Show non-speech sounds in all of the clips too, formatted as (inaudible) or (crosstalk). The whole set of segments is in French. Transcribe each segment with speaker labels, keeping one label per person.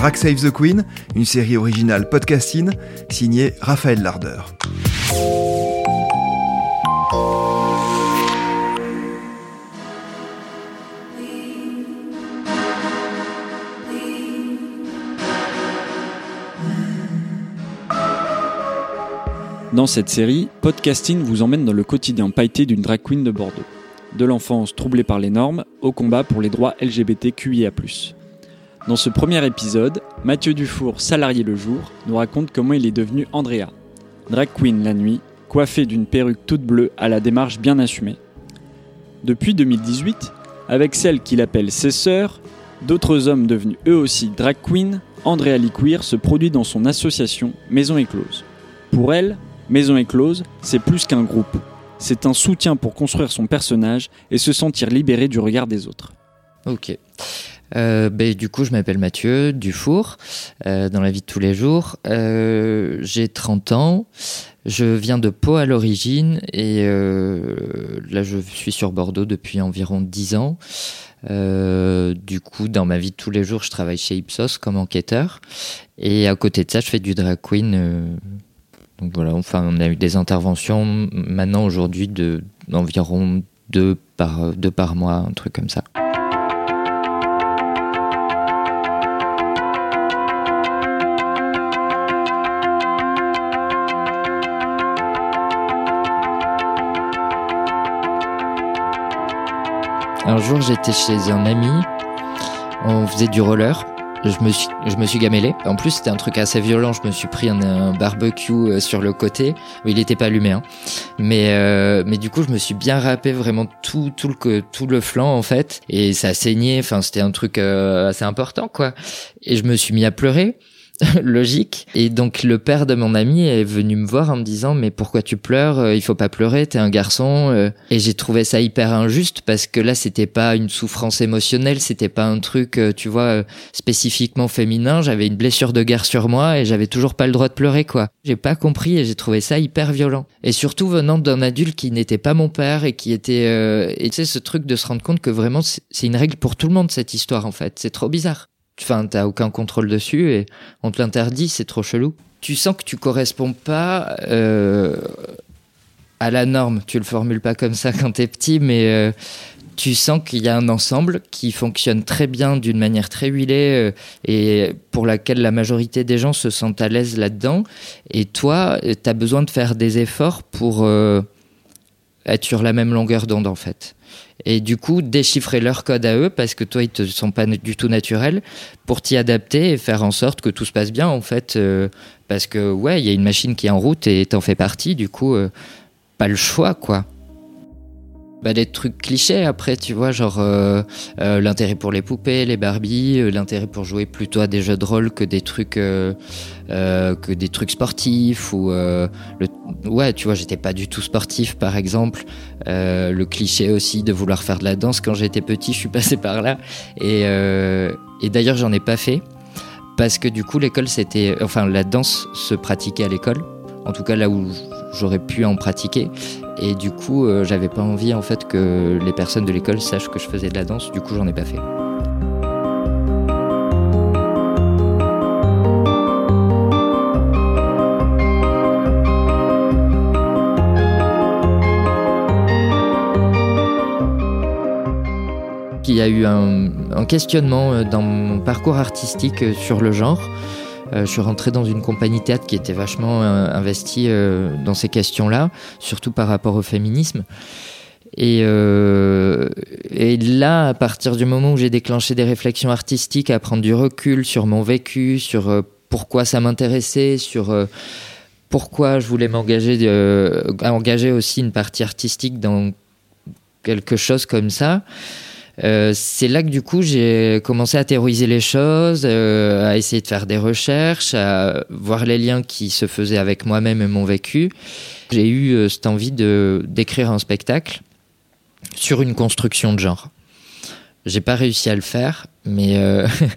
Speaker 1: Drag Save the Queen, une série originale podcasting signée Raphaël Larder.
Speaker 2: Dans cette série, Podcasting vous emmène dans le quotidien pailleté d'une drag queen de Bordeaux. De l'enfance troublée par les normes au combat pour les droits LGBTQIA. Dans ce premier épisode, Mathieu Dufour, salarié le jour, nous raconte comment il est devenu Andrea, drag queen la nuit, coiffé d'une perruque toute bleue à la démarche bien assumée. Depuis 2018, avec celle qu'il appelle ses sœurs, d'autres hommes devenus eux aussi drag queen, Andrea Liquir se produit dans son association Maison Éclose. Pour elle, Maison Éclose, c'est plus qu'un groupe. C'est un soutien pour construire son personnage et se sentir libéré du regard des autres.
Speaker 3: Ok. Euh, ben, du coup, je m'appelle Mathieu Dufour, euh, dans la vie de tous les jours. Euh, j'ai 30 ans. Je viens de Pau à l'origine et là, je suis sur Bordeaux depuis environ 10 ans. du coup, dans ma vie de tous les jours, je travaille chez Ipsos comme enquêteur. Et à côté de ça, je fais du drag queen donc voilà, enfin, on a eu des interventions maintenant aujourd'hui de d'environ deux par deux par mois, un truc comme ça. Jour, j'étais chez un ami, on faisait du roller je me suis, je me suis gamellé. En plus, c'était un truc assez violent. Je me suis pris un, barbecue euh, sur le côté. Il n'était pas allumé, hein. Mais, euh, mais du coup, je me suis bien râpé vraiment tout, tout le, tout le flanc, en fait. Et ça a saigné. Enfin, c'était un truc euh, assez important, quoi. Et je me suis mis à pleurer. (laughs) logique. Et donc le père de mon ami est venu me voir en me disant mais pourquoi tu pleures euh, Il faut pas pleurer, t'es un garçon. Euh. Et j'ai trouvé ça hyper injuste parce que là c'était pas une souffrance émotionnelle, c'était pas un truc euh, tu vois spécifiquement féminin. J'avais une blessure de guerre sur moi et j'avais toujours pas le droit de pleurer quoi. J'ai pas compris et j'ai trouvé ça hyper violent. Et surtout venant d'un adulte qui n'était pas mon père et qui était et tu sais ce truc de se rendre compte que vraiment c'est une règle pour tout le monde cette histoire en fait. C'est trop bizarre. Enfin, t'as aucun contrôle dessus et on te l'interdit, c'est trop chelou. Tu sens que tu corresponds pas euh, à la norme. Tu le formules pas comme ça (laughs) quand t'es petit, mais euh, tu sens qu'il y a un ensemble qui fonctionne très bien d'une manière très huilée euh, et pour laquelle la majorité des gens se sentent à l'aise là-dedans. Et toi, t'as besoin de faire des efforts pour être sur la même longueur d'onde en fait et du coup déchiffrer leur code à eux parce que toi ils te sont pas du tout naturels pour t'y adapter et faire en sorte que tout se passe bien en fait euh, parce que ouais il y a une machine qui est en route et t'en fais partie du coup euh, pas le choix quoi bah, des trucs clichés après, tu vois, genre euh, euh, l'intérêt pour les poupées, les Barbie, euh, l'intérêt pour jouer plutôt à des jeux de rôle que des trucs que des trucs sportifs ou le ouais, tu vois, j'étais pas du tout sportif par exemple. le cliché aussi de vouloir faire de la danse quand j'étais petit, je suis passé par là et et d'ailleurs j'en ai pas fait parce que du coup l'école c'était enfin la danse se pratiquait à l'école en tout cas là où j'aurais pu en pratiquer. Et du coup, euh, j'avais pas envie en fait que les personnes de l'école sachent que je faisais de la danse. Du coup, j'en ai pas fait. Il y a eu un questionnement euh, dans mon parcours artistique euh, sur le genre. Euh, je suis rentré dans une compagnie théâtre qui était vachement euh, investie euh, dans ces questions-là, surtout par rapport au féminisme. Et, là, à partir du moment où j'ai déclenché des réflexions artistiques, à prendre du recul sur mon vécu, sur pourquoi ça m'intéressait, sur pourquoi je voulais m'engager, engager aussi une partie artistique dans quelque chose comme ça, euh, c'est là que du coup j'ai commencé à théoriser les choses, euh, à essayer de faire des recherches, à voir les liens qui se faisaient avec moi-même et mon vécu. J'ai eu euh, cette envie de d'écrire un spectacle sur une construction de genre. J'ai pas réussi à le faire, mais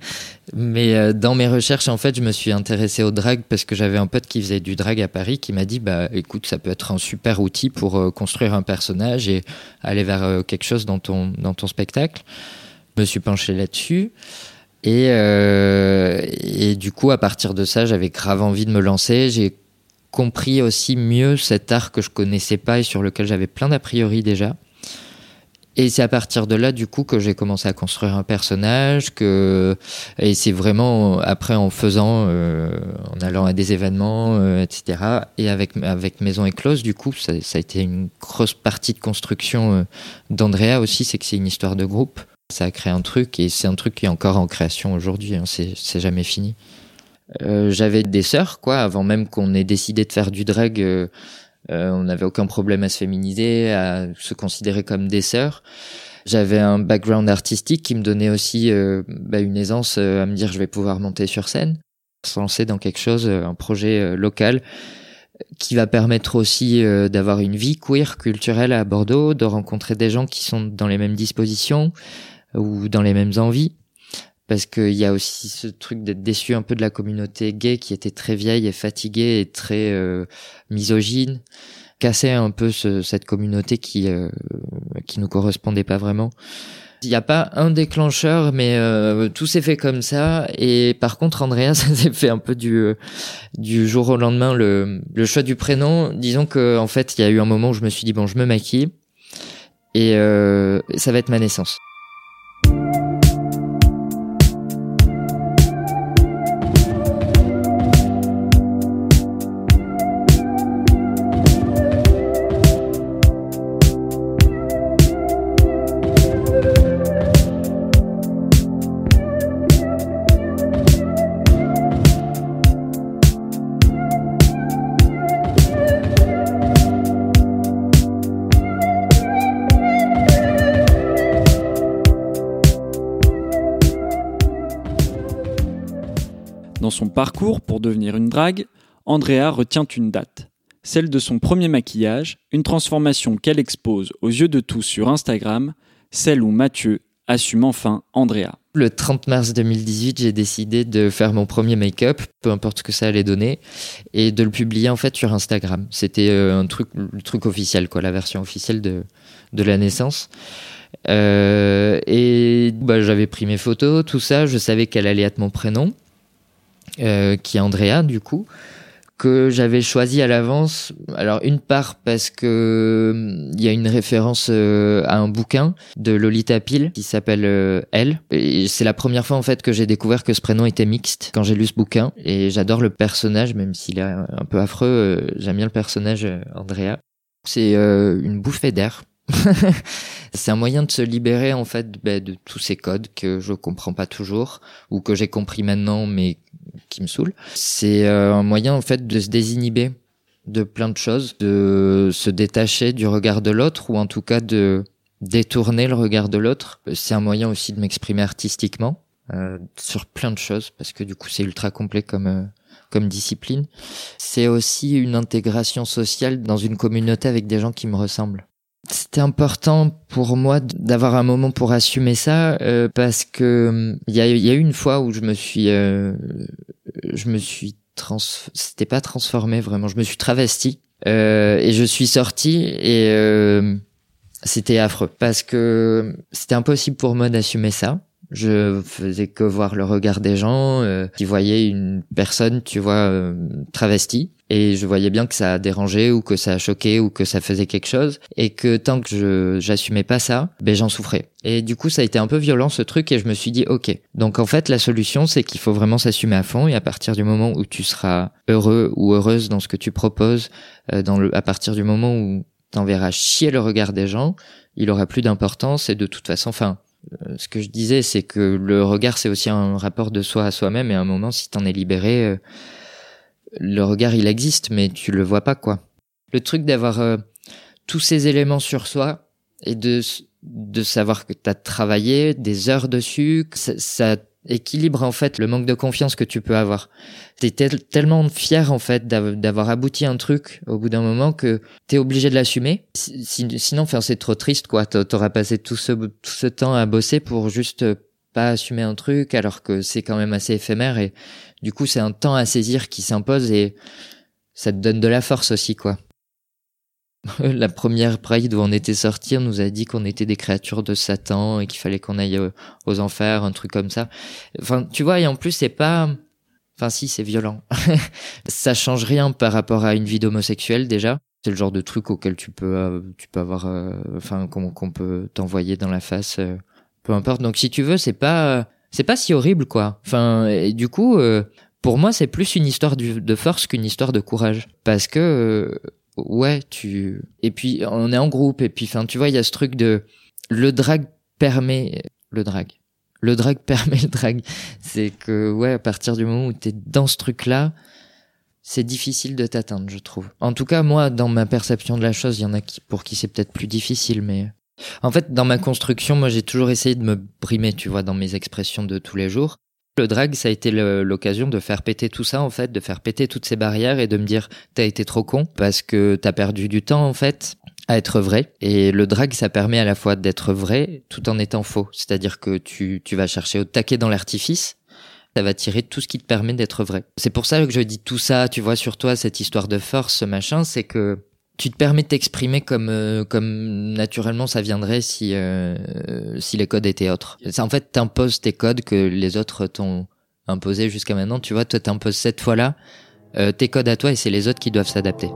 Speaker 3: (laughs) mais euh, dans mes recherches en fait, je me suis intéressé au drag parce que j'avais un pote qui faisait du drag à Paris qui m'a dit bah écoute, ça peut être un super outil pour euh, construire un personnage et aller vers quelque chose dans ton dans ton spectacle. Je me suis penché là-dessus. Et, euh, et du coup, à partir de ça, j'avais grave envie de me lancer. J'ai compris aussi mieux cet art que je connaissais pas et sur lequel j'avais plein d'a priori déjà. Et c'est à partir de là, du coup, que j'ai commencé à construire un personnage. Que et c'est vraiment après en faisant, euh, en allant à des événements, euh, etc. Et avec avec Maison Éclose, du coup, ça, ça, a été une grosse partie de construction euh, d'Andrea aussi. C'est que c'est une histoire de groupe. Ça a créé un truc et c'est un truc qui est encore en création aujourd'hui. Hein, c'est c'est jamais fini. Euh, J'avais des sœurs, quoi, avant même qu'on ait décidé de faire du drag. Euh, on n'avait aucun problème à se féminiser, à se considérer comme des sœurs. J'avais un background artistique qui me donnait aussi euh, bah, une aisance euh, à me dire je vais pouvoir monter sur scène, se lancer dans quelque chose, un projet local qui va permettre aussi d'avoir une vie queer culturelle à Bordeaux, de rencontrer des gens qui sont dans les mêmes dispositions ou dans les mêmes envies parce qu'il y a aussi ce truc d'être déçu un peu de la communauté gay qui était très vieille et fatiguée et très euh, misogyne, casser un peu ce, cette communauté qui euh, qui nous correspondait pas vraiment. Il n'y a pas un déclencheur, mais euh, tout s'est fait comme ça. Et par contre, Andrea, (laughs) ça s'est fait un peu du euh, du jour au lendemain. Le, le choix du prénom, disons que en fait, il y a eu un moment où je me suis dit bon, je me maquille et ça va être ma naissance.
Speaker 2: Son parcours pour devenir une drague, Andrea retient une date, celle de son premier maquillage, une transformation qu'elle expose aux yeux de tous sur Instagram, celle où Mathieu assume enfin Andrea.
Speaker 3: Le 30 mars 2018, j'ai décidé de faire mon premier make-up, peu importe ce que ça allait donner, et de le publier en fait sur Instagram. C'était euh, un truc, le truc officiel, quoi, la version officielle de, la naissance. Euh, et bah, j'avais pris mes photos, tout ça. Je savais qu'elle allait être mon prénom, euh, qui est Andrea, du coup que j'avais choisi à l'avance. Alors une part parce que il y a une référence euh, à un bouquin de Lolita Peel qui s'appelle euh, Elle. C'est la première fois en fait que j'ai découvert que ce prénom était mixte quand j'ai lu ce bouquin. Et j'adore le personnage, même s'il est un peu affreux. euh, J'aime bien le personnage euh, Andrea. C'est euh, une bouffée d'air. (laughs) c'est un moyen de se libérer en fait bah, de tous ces codes que je comprends pas toujours ou que j'ai compris maintenant mais qui me saoulent. C'est euh, un moyen en fait de se désinhiber de plein de choses, de se détacher du regard de l'autre ou en tout cas de détourner le regard de l'autre. C'est un moyen aussi de m'exprimer artistiquement euh, sur plein de choses parce que du coup c'est ultra complet comme euh, comme discipline. C'est aussi une intégration sociale dans une communauté avec des gens qui me ressemblent. C'était important pour moi d'avoir un moment pour assumer ça euh, parce que il y a, y a eu une fois où je me suis euh, je me suis trans c'était pas transformé vraiment je me suis travesti euh, et je suis sorti et euh, c'était affreux parce que c'était impossible pour moi d'assumer ça je faisais que voir le regard des gens euh, qui voyaient une personne, tu vois, euh, travestie. Et je voyais bien que ça a dérangé ou que ça a choqué ou que ça faisait quelque chose. Et que tant que je j'assumais pas ça, ben j'en souffrais. Et du coup, ça a été un peu violent ce truc et je me suis dit, ok. Donc en fait, la solution, c'est qu'il faut vraiment s'assumer à fond. Et à partir du moment où tu seras heureux ou heureuse dans ce que tu proposes, euh, dans le, à partir du moment où t'enverras chier le regard des gens, il aura plus d'importance. Et de toute façon, enfin, ce que je disais, c'est que le regard, c'est aussi un rapport de soi à soi-même. Et à un moment, si t'en es libéré, euh, le regard, il existe, mais tu le vois pas, quoi. Le truc d'avoir euh, tous ces éléments sur soi et de de savoir que t'as travaillé des heures dessus, que ça, ça équilibre en fait le manque de confiance que tu peux avoir. T'es tel- tellement fier en fait d'av- d'avoir abouti un truc au bout d'un moment que t'es obligé de l'assumer. Si- si- sinon, enfin, c'est trop triste quoi. T'a- T'auras passé tout ce tout ce temps à bosser pour juste pas assumer un truc alors que c'est quand même assez éphémère et du coup c'est un temps à saisir qui s'impose et ça te donne de la force aussi quoi. (laughs) La première Pride où on était sorti, on nous a dit qu'on était des créatures de Satan et qu'il fallait qu'on aille euh, aux enfers, un truc comme ça. Enfin, tu vois, et en plus, c'est pas. Enfin, si, c'est violent. (laughs) ça change rien par rapport à une vie d'homosexuel déjà. C'est le genre de truc auquel tu peux, euh, tu peux avoir, euh, enfin, qu'on peut t'envoyer dans la face, peu importe. Donc, si tu veux, c'est pas, c'est pas si horrible, quoi. Enfin, du coup, pour moi, c'est plus une histoire de force qu'une histoire de courage, parce que ouais, tu. Et puis, on est en groupe, et puis, enfin, tu vois, il y a ce truc de. Le drag permet. Le drag. Le drag (laughs) permet le drag. C'est que, ouais, à partir du moment où t'es dans ce truc-là, c'est difficile de t'atteindre, je trouve. En tout cas, moi, dans ma perception de la chose, il y en a qui, pour qui c'est peut-être plus difficile, mais. En fait, dans ma construction, moi, j'ai toujours essayé de me brimer, tu vois, dans mes expressions de tous les jours. Le drag, ça a été l'occasion de faire péter tout ça, en fait, de faire péter toutes ces barrières et de me dire, t'as été trop con parce que t'as perdu du temps, en fait, à être vrai. Et le drag, ça permet à la fois d'être vrai tout en étant faux. C'est-à-dire que tu, tu vas chercher au taquet dans l'artifice, ça va tirer tout ce qui te permet d'être vrai. C'est pour ça que je dis tout ça, tu vois, sur toi, cette histoire de force, ce machin, c'est que tu te permets de t'exprimer comme euh, comme naturellement ça viendrait si euh, si les codes étaient autres. En fait, t'imposes tes codes que les autres t'ont imposés jusqu'à maintenant. Tu vois, toi t'imposes cette fois-là euh, tes codes à toi et c'est les autres qui doivent s'adapter.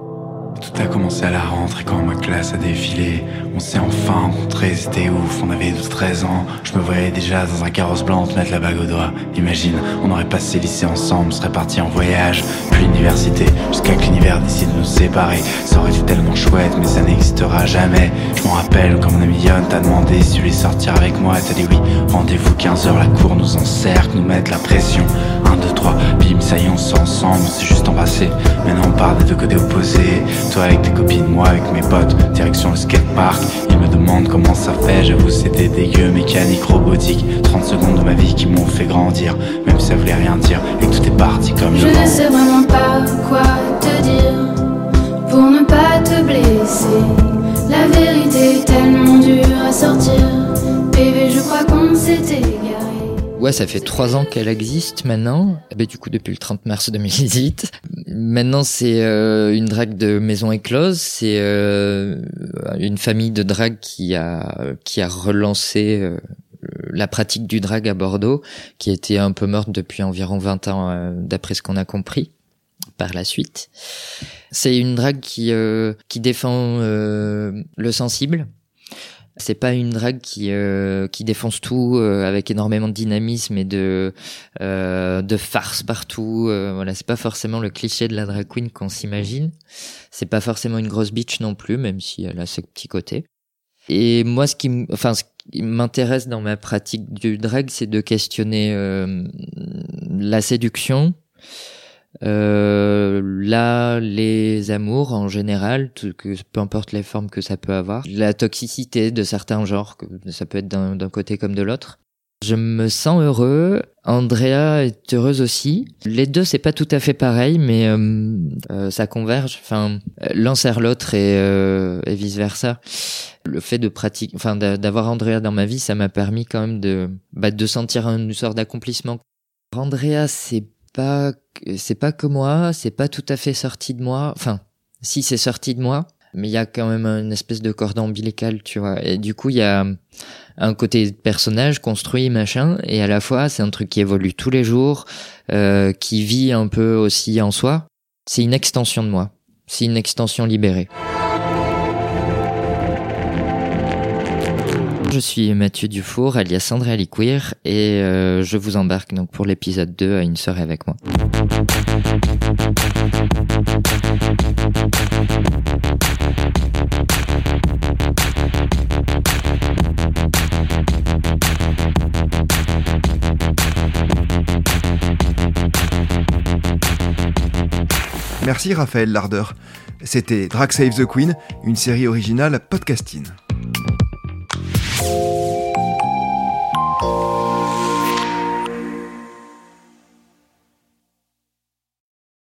Speaker 4: Tout a commencé à la rentrée quand ma classe a défilé. On s'est enfin rencontrés, c'était ouf, on avait 12-13 ans. Je me voyais déjà dans un carrosse blanc te mettre la bague au doigt. Imagine, on aurait passé lycée ensemble, serait parti en voyage, puis l'université, jusqu'à que l'univers décide de nous séparer. Ça aurait été tellement chouette, mais ça n'existera jamais. Je m'en rappelle quand mon ami Yon t'a demandé si tu voulais sortir avec moi, t'as dit oui. Rendez-vous 15h, la cour nous encercle, nous mettre la pression. 1, 2, 3, bim, ça y est, on s'est ensemble, on s'est juste embrassé. Maintenant on part des deux côtés opposés. Toi avec tes copines, moi avec mes potes, direction le skatepark. Ils me demandent comment ça fait, j'avoue c'était dégueu, mécanique, robotique. 30 secondes de ma vie qui m'ont fait grandir, même si ça voulait rien dire, et que tout est parti comme
Speaker 5: je ne sais vraiment pas quoi te dire, pour ne pas te blesser. La vérité est tellement dure à sortir, bébé je crois qu'on s'était
Speaker 3: Ouais, ça fait trois ans qu'elle existe maintenant. Eh ben, du coup, depuis le 30 mars 2018. Maintenant, c'est euh, une drague de maison éclose. C'est euh, une famille de drague qui a qui a relancé euh, la pratique du drag à Bordeaux, qui était un peu morte depuis environ 20 ans, d'après ce qu'on a compris par la suite. C'est une drague qui qui défend le sensible c'est pas une drague qui euh, qui défonce tout euh, avec énormément de dynamisme et de euh, de farce partout. voilà, c'est pas forcément le cliché de la drag queen qu'on s'imagine. C'est pas forcément une grosse bitch non plus, même si elle a ce petit côté. Et moi, ce qui, enfin, ce qui m'intéresse dans ma pratique du drag, c'est de questionner la séduction, euh, là, les amours en général, que, peu importe les formes que ça peut avoir, la toxicité de certains genres, que ça peut être d'un côté comme de l'autre. Je me sens heureux. Andrea est heureuse aussi. Les deux, c'est pas tout à fait pareil, mais euh, euh ça converge. Enfin, l'un sert l'autre et, euh, et vice versa. Le fait de pratiquer, enfin, d'avoir Andrea dans ma vie, ça m'a permis quand même de, bah, de sentir une sorte d'accomplissement. Andrea, c'est pas c'est pas que moi, c'est pas tout à fait sorti de moi. Enfin, si c'est sorti de moi, mais il y a quand même une espèce de cordon ombilical, tu vois. Et du coup, il y a un côté personnage construit, machin, et à la fois, c'est un truc qui évolue tous les jours, euh, qui vit un peu aussi en soi. C'est une extension de moi. C'est une extension libérée. Je suis Mathieu Dufour, alias André Aliqueer, et euh, je vous embarque donc pour l'épisode 2 à une soirée avec moi.
Speaker 1: Merci Raphaël Larder. C'était Drag Save the Queen, une série originale podcasting.